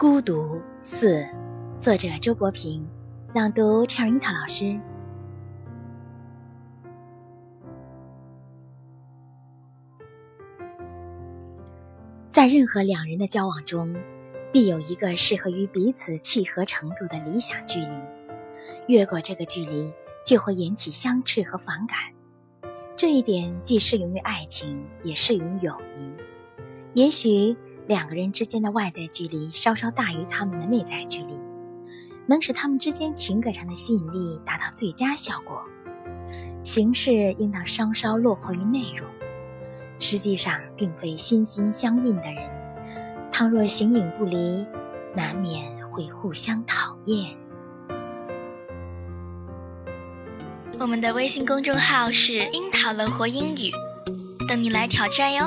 孤独四，作者周国平，朗读 Cherita 老师。在任何两人的交往中，必有一个适合于彼此契合程度的理想距离，越过这个距离，就会引起相斥和反感。这一点既适用于爱情，也适用于友谊。也许两个人之间的外在距离稍稍大于他们的内在距离，能使他们之间情感上的吸引力达到最佳效果。形式应当稍稍落后于内容。实际上，并非心心相印的人，倘若形影不离，难免会互相讨厌。我们的微信公众号是“樱桃乐活英语”，等你来挑战哟。